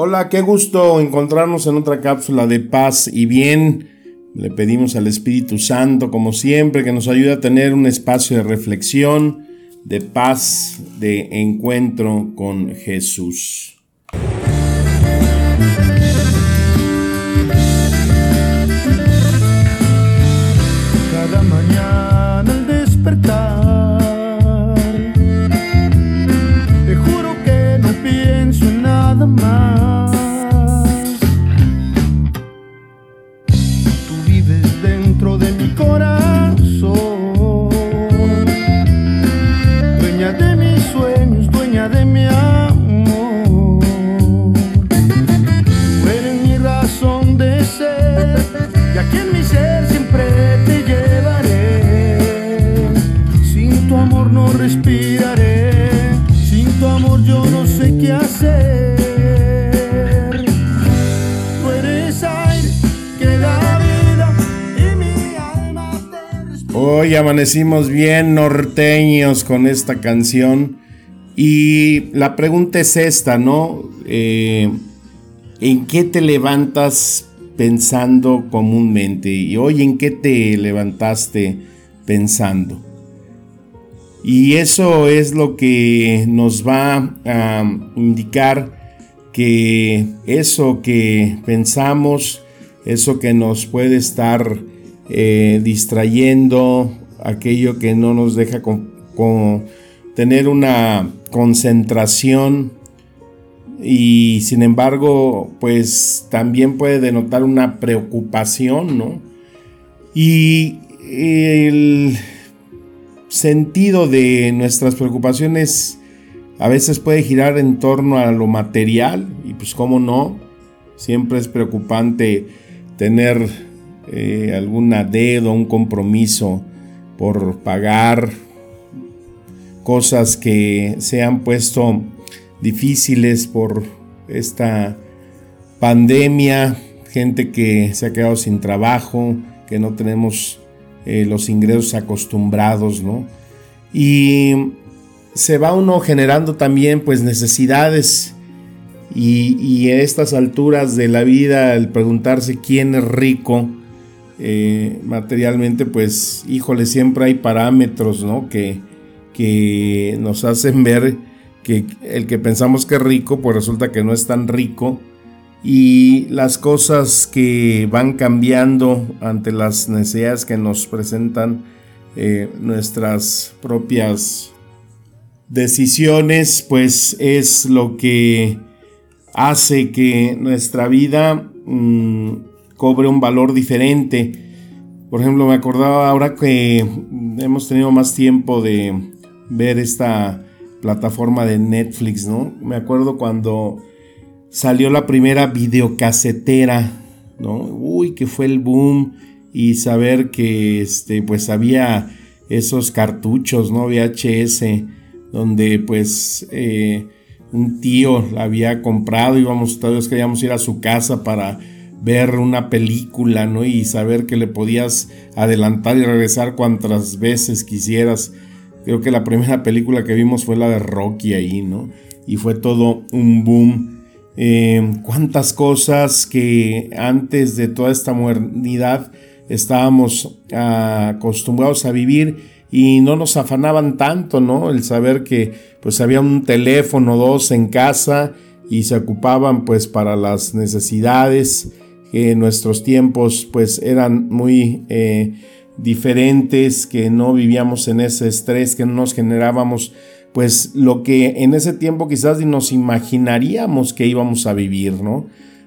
Hola, qué gusto encontrarnos en otra cápsula de paz y bien. Le pedimos al Espíritu Santo, como siempre, que nos ayude a tener un espacio de reflexión, de paz, de encuentro con Jesús. Cada mañana al despertar, en Hoy amanecimos bien norteños con esta canción y la pregunta es esta, ¿no? Eh, ¿En qué te levantas pensando comúnmente? Y hoy, ¿en qué te levantaste pensando? Y eso es lo que nos va a indicar que eso que pensamos, eso que nos puede estar eh, distrayendo, aquello que no nos deja con- tener una concentración y sin embargo pues también puede denotar una preocupación, ¿no? Y el sentido de nuestras preocupaciones a veces puede girar en torno a lo material y pues cómo no, siempre es preocupante tener eh, alguna deuda, un compromiso por pagar cosas que se han puesto difíciles por esta pandemia, gente que se ha quedado sin trabajo, que no tenemos eh, los ingresos acostumbrados, ¿no? Y se va uno generando también pues necesidades y, y a estas alturas de la vida el preguntarse quién es rico eh, materialmente pues híjole siempre hay parámetros ¿no? que, que nos hacen ver que el que pensamos que es rico pues resulta que no es tan rico y las cosas que van cambiando ante las necesidades que nos presentan eh, nuestras propias decisiones, pues es lo que hace que nuestra vida mm, cobre un valor diferente. Por ejemplo, me acordaba ahora que hemos tenido más tiempo de ver esta plataforma de Netflix, ¿no? Me acuerdo cuando salió la primera videocasetera, ¿no? Uy, que fue el boom y saber que este pues había esos cartuchos, ¿no? VHS donde pues eh, un tío la había comprado, íbamos todos queríamos ir a su casa para ver una película, ¿no? Y saber que le podías adelantar y regresar cuantas veces quisieras. Creo que la primera película que vimos fue la de Rocky ahí, ¿no? Y fue todo un boom. Eh, cuántas cosas que antes de toda esta modernidad estábamos ah, acostumbrados a vivir y no nos afanaban tanto, ¿no? El saber que pues había un teléfono o dos en casa y se ocupaban pues para las necesidades que en nuestros tiempos pues eran muy eh, diferentes, que no vivíamos en ese estrés, que no nos generábamos pues lo que en ese tiempo quizás ni nos imaginaríamos que íbamos a vivir, ¿no?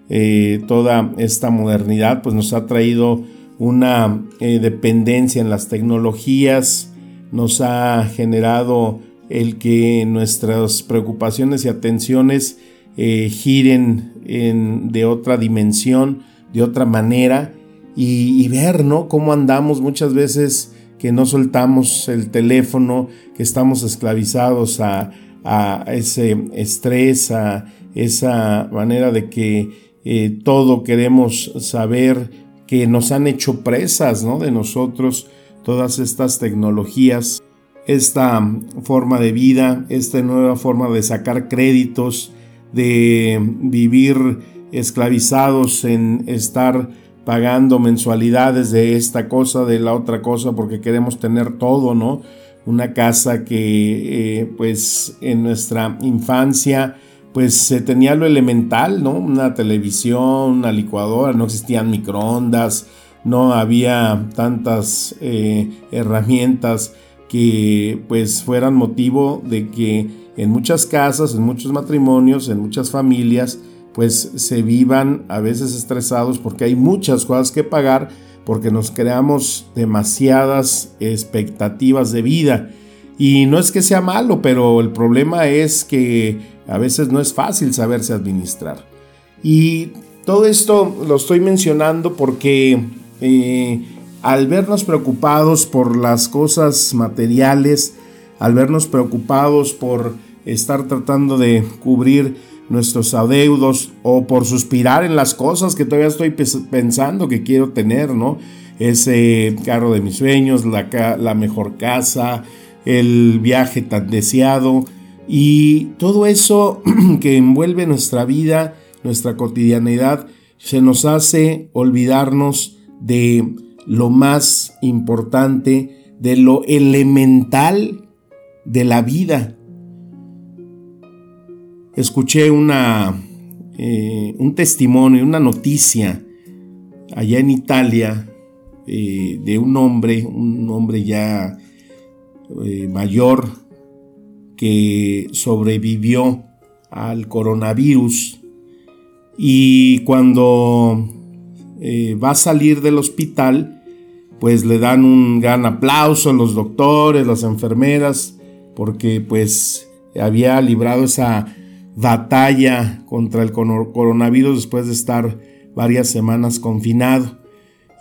Eh, toda esta modernidad pues nos ha traído una eh, dependencia en las tecnologías, nos ha generado el que nuestras preocupaciones y atenciones eh, giren en, de otra dimensión, de otra manera, y, ver, ¿no? Cómo andamos muchas veces que no soltamos el teléfono, que estamos esclavizados a, ese estrés, a esa manera de que eh, todo queremos saber, que nos han hecho presas, ¿no? De nosotros todas estas tecnologías, esta forma de vida, esta nueva forma de sacar créditos, de vivir esclavizados en estar pagando mensualidades de esta cosa, de la otra cosa, porque queremos tener todo, ¿no? Una casa que eh, pues en nuestra infancia pues se tenía lo elemental, ¿no? Una televisión, una licuadora, no existían microondas, no había tantas eh, herramientas que pues fueran motivo de que en muchas casas, en muchos matrimonios, en muchas familias, pues se vivan a veces estresados porque hay muchas cosas que pagar, porque nos creamos demasiadas expectativas de vida. Y no es que sea malo, pero el problema es que a veces no es fácil saberse administrar. Y todo esto lo estoy mencionando porque eh, al vernos preocupados por las cosas materiales, al vernos preocupados por estar tratando de cubrir nuestros adeudos o por suspirar en las cosas que todavía estoy pensando que quiero tener, ¿no? Ese carro de mis sueños, la, la mejor casa, el viaje tan deseado y todo eso que envuelve nuestra vida, nuestra cotidianidad, se nos hace olvidarnos de lo más importante, de lo elemental de la vida. Escuché una, eh, un testimonio, una noticia allá en Italia eh, de un hombre, un hombre ya eh, mayor que sobrevivió al coronavirus y cuando va a salir del hospital, pues le dan un gran aplauso los doctores, las enfermeras, porque pues había librado esa batalla contra el coronavirus después de estar varias semanas confinado.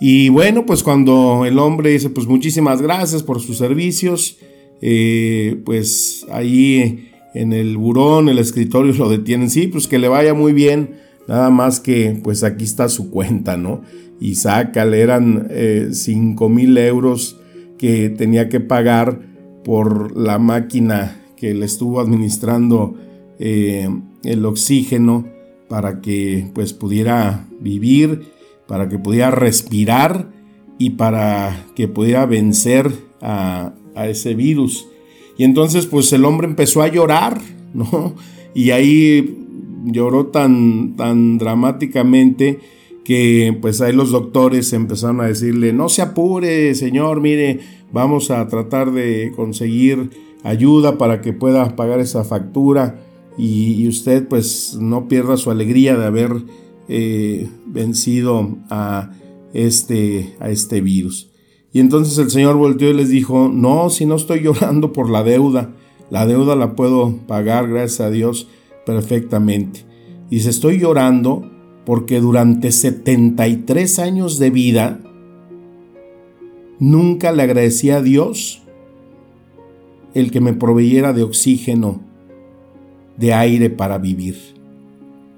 Y bueno, pues cuando el hombre dice, pues muchísimas gracias por sus servicios, eh, pues ahí en el burón, el escritorio lo detienen, sí, pues que le vaya muy bien, nada más que pues aquí está su cuenta, ¿no? Y sácale, eran 5 eh, mil euros que tenía que pagar por la máquina que le estuvo administrando eh, el oxígeno para que pues pudiera vivir, para que pudiera respirar y para que pudiera vencer a, a ese virus. Y entonces pues el hombre empezó a llorar, ¿no? Y ahí lloró tan, tan dramáticamente que pues ahí los doctores empezaron a decirle, no se apure, señor, mire, vamos a tratar de conseguir ayuda para que pueda pagar esa factura y, usted pues no pierda su alegría de haber eh, vencido a este, a este virus. Y entonces el Señor volteó y les dijo, no, si no estoy llorando por la deuda, la deuda la puedo pagar, gracias a Dios, perfectamente. Se estoy llorando porque durante 73 años de vida nunca le agradecí a Dios el que me proveyera de oxígeno, de aire para vivir.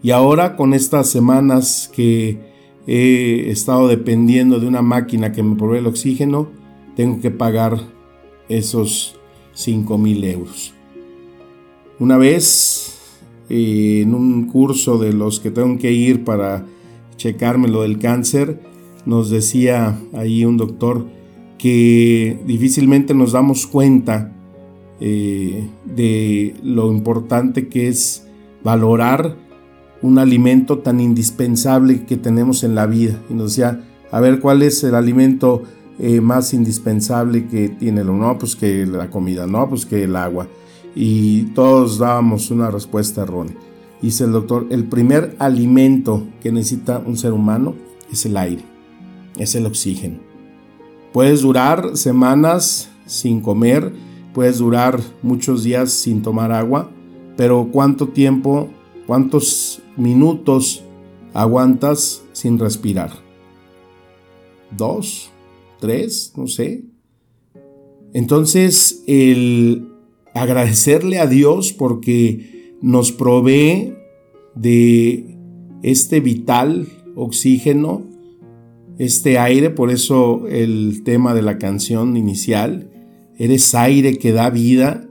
Y ahora con estas semanas que he estado dependiendo de una máquina que me provee el oxígeno, tengo que pagar esos 5 mil euros. Una vez en un curso de los que tengo que ir para checarme lo del cáncer, nos decía ahí un doctor que difícilmente nos damos cuenta eh, de lo importante que es valorar un alimento tan indispensable que tenemos en la vida. Y nos decía, a ver, ¿cuál es el alimento eh, más indispensable que tiene? No, pues que la comida, no, pues que el agua y todos dábamos una respuesta errónea. Dice el doctor, el primer alimento que necesita un ser humano es el aire, es el oxígeno. Puedes durar semanas sin comer, puedes durar muchos días sin tomar agua, pero ¿cuánto tiempo, cuántos minutos aguantas sin respirar? ¿Dos? ¿Tres? No sé. Entonces, el agradecerle a Dios porque nos provee de este vital oxígeno, este aire, por eso el tema de la canción inicial, eres aire que da vida,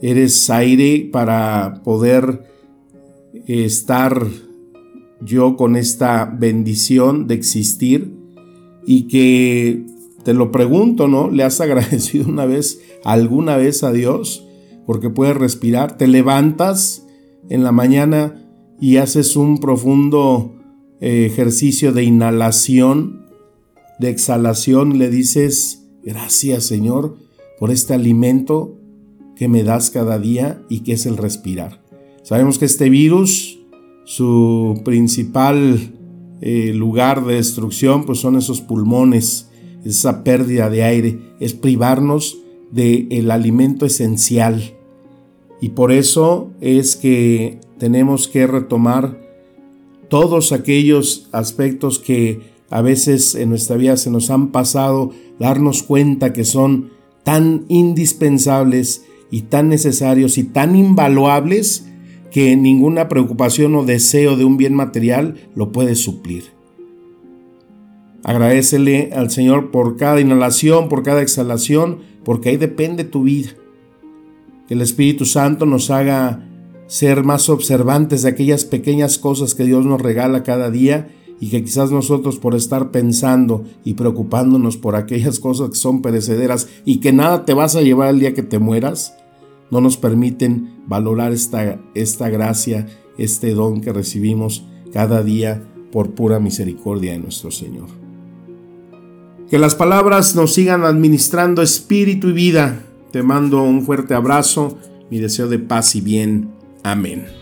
eres aire para poder estar yo con esta bendición de existir y que te lo pregunto, ¿no? ¿Le has agradecido una vez, alguna vez a Dios? Porque puedes respirar, te levantas en la mañana y haces un profundo eh, ejercicio de inhalación, de exhalación, le dices, gracias Señor por este alimento que me das cada día y que es el respirar. Sabemos que este virus, su principal eh, lugar de destrucción, pues son esos pulmones, esa pérdida de aire, es privarnos del el alimento esencial. Y por eso es que tenemos que retomar todos aquellos aspectos que a veces en nuestra vida se nos han pasado, darnos cuenta que son tan indispensables y tan necesarios y tan invaluables que ninguna preocupación o deseo de un bien material lo puede suplir. Agradecele al Señor por cada inhalación, por cada exhalación, porque ahí depende tu vida. Que el Espíritu Santo nos haga ser más observantes de aquellas pequeñas cosas que Dios nos regala cada día y que quizás nosotros por estar pensando y preocupándonos por aquellas cosas que son perecederas y que nada te vas a llevar el día que te mueras, no nos permiten valorar esta, esta gracia, este don que recibimos cada día por pura misericordia de nuestro Señor. Que las palabras nos sigan administrando espíritu y vida. Te mando un fuerte abrazo, mi deseo de paz y bien. Amén.